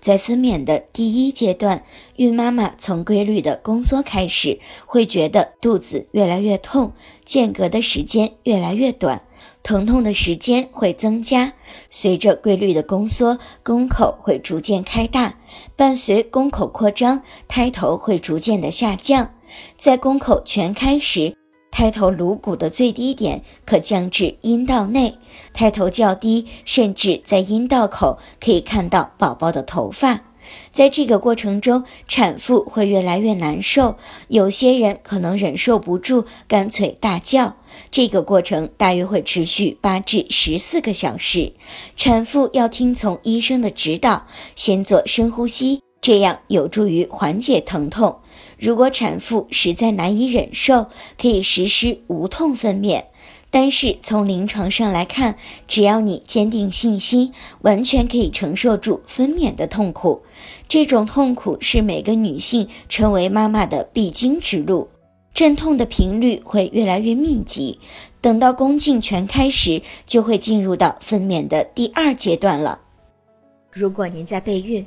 在分娩的第一阶段，孕妈妈从规律的宫缩开始，会觉得肚子越来越痛，间隔的时间越来越短，疼痛的时间会增加。随着规律的宫缩，宫口会逐渐开大，伴随宫口扩张，胎头会逐渐的下降。在宫口全开时，胎头颅骨的最低点可降至阴道内，胎头较低，甚至在阴道口可以看到宝宝的头发。在这个过程中，产妇会越来越难受，有些人可能忍受不住，干脆大叫。这个过程大约会持续八至十四个小时，产妇要听从医生的指导，先做深呼吸。这样有助于缓解疼痛。如果产妇实在难以忍受，可以实施无痛分娩。但是从临床上来看，只要你坚定信心，完全可以承受住分娩的痛苦。这种痛苦是每个女性成为妈妈的必经之路，阵痛的频率会越来越密集。等到宫颈全开时，就会进入到分娩的第二阶段了。如果您在备孕，